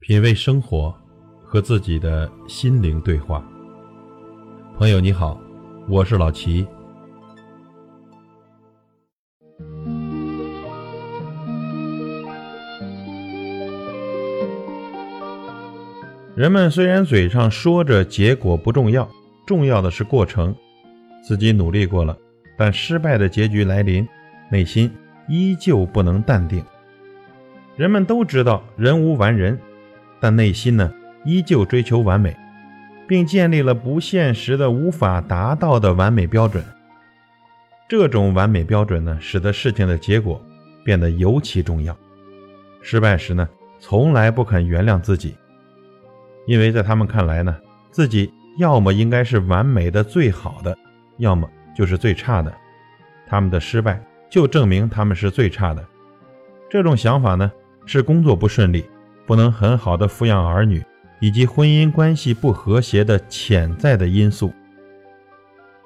品味生活，和自己的心灵对话。朋友你好，我是老齐。人们虽然嘴上说着结果不重要，重要的是过程。自己努力过了，但失败的结局来临，内心依旧不能淡定。人们都知道人无完人。但内心呢，依旧追求完美，并建立了不现实的、无法达到的完美标准。这种完美标准呢，使得事情的结果变得尤其重要。失败时呢，从来不肯原谅自己，因为在他们看来呢，自己要么应该是完美的、最好的，要么就是最差的。他们的失败就证明他们是最差的。这种想法呢，是工作不顺利。不能很好的抚养儿女，以及婚姻关系不和谐的潜在的因素，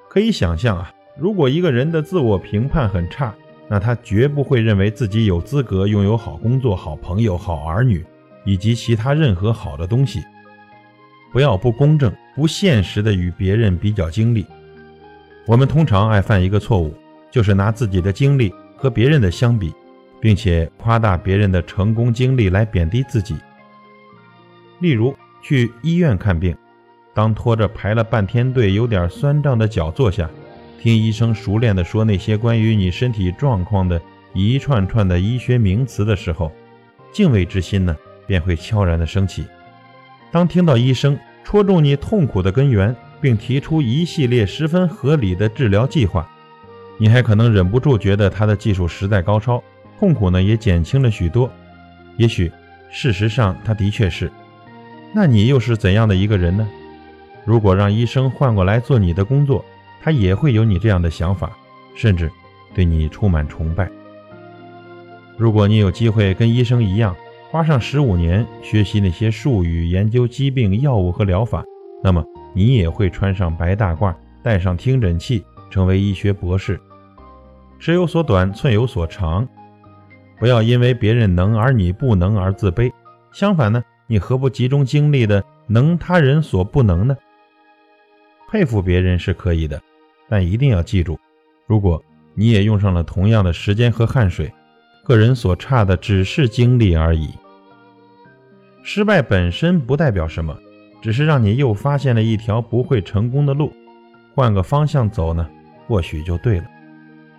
可以想象啊，如果一个人的自我评判很差，那他绝不会认为自己有资格拥有好工作、好朋友、好儿女，以及其他任何好的东西。不要不公正、不现实的与别人比较经历。我们通常爱犯一个错误，就是拿自己的经历和别人的相比。并且夸大别人的成功经历来贬低自己。例如，去医院看病，当拖着排了半天队、有点酸胀的脚坐下，听医生熟练地说那些关于你身体状况的一串串的医学名词的时候，敬畏之心呢便会悄然地升起。当听到医生戳中你痛苦的根源，并提出一系列十分合理的治疗计划，你还可能忍不住觉得他的技术实在高超。痛苦呢也减轻了许多，也许事实上他的确是。那你又是怎样的一个人呢？如果让医生换过来做你的工作，他也会有你这样的想法，甚至对你充满崇拜。如果你有机会跟医生一样，花上十五年学习那些术语，研究疾病、药物和疗法，那么你也会穿上白大褂，带上听诊器，成为医学博士。尺有所短，寸有所长。不要因为别人能而你不能而自卑，相反呢，你何不集中精力的能他人所不能呢？佩服别人是可以的，但一定要记住，如果你也用上了同样的时间和汗水，个人所差的只是精力而已。失败本身不代表什么，只是让你又发现了一条不会成功的路，换个方向走呢，或许就对了。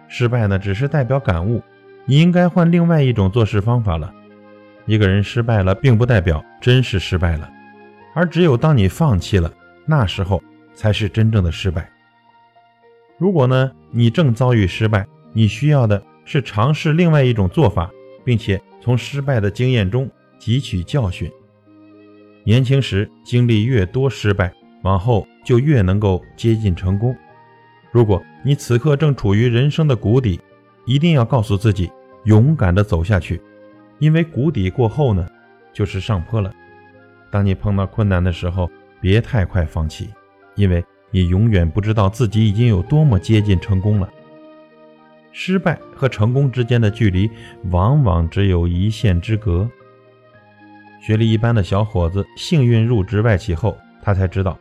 失败呢，只是代表感悟。你应该换另外一种做事方法了。一个人失败了，并不代表真是失败了，而只有当你放弃了，那时候才是真正的失败。如果呢，你正遭遇失败，你需要的是尝试另外一种做法，并且从失败的经验中汲取教训。年轻时经历越多失败，往后就越能够接近成功。如果你此刻正处于人生的谷底，一定要告诉自己，勇敢地走下去，因为谷底过后呢，就是上坡了。当你碰到困难的时候，别太快放弃，因为你永远不知道自己已经有多么接近成功了。失败和成功之间的距离，往往只有一线之隔。学历一般的小伙子幸运入职外企后，他才知道，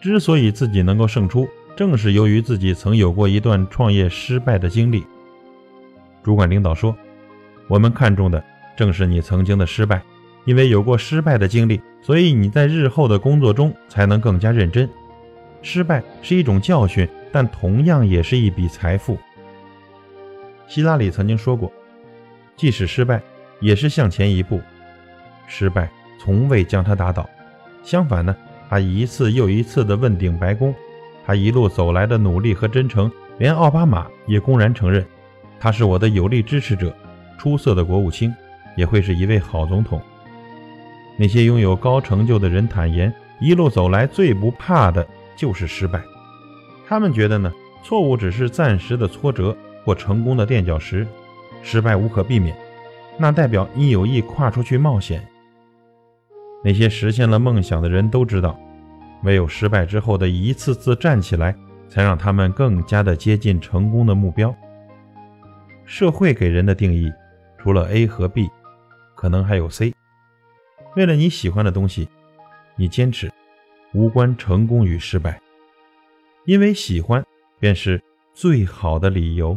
之所以自己能够胜出，正是由于自己曾有过一段创业失败的经历。主管领导说：“我们看中的正是你曾经的失败，因为有过失败的经历，所以你在日后的工作中才能更加认真。失败是一种教训，但同样也是一笔财富。”希拉里曾经说过：“即使失败，也是向前一步。失败从未将他打倒，相反呢，他一次又一次地问鼎白宫。他一路走来的努力和真诚，连奥巴马也公然承认。”他是我的有力支持者，出色的国务卿，也会是一位好总统。那些拥有高成就的人坦言，一路走来最不怕的就是失败。他们觉得呢，错误只是暂时的挫折或成功的垫脚石，失败无可避免，那代表你有意跨出去冒险。那些实现了梦想的人都知道，唯有失败之后的一次次站起来，才让他们更加的接近成功的目标。社会给人的定义，除了 A 和 B，可能还有 C。为了你喜欢的东西，你坚持，无关成功与失败，因为喜欢便是最好的理由。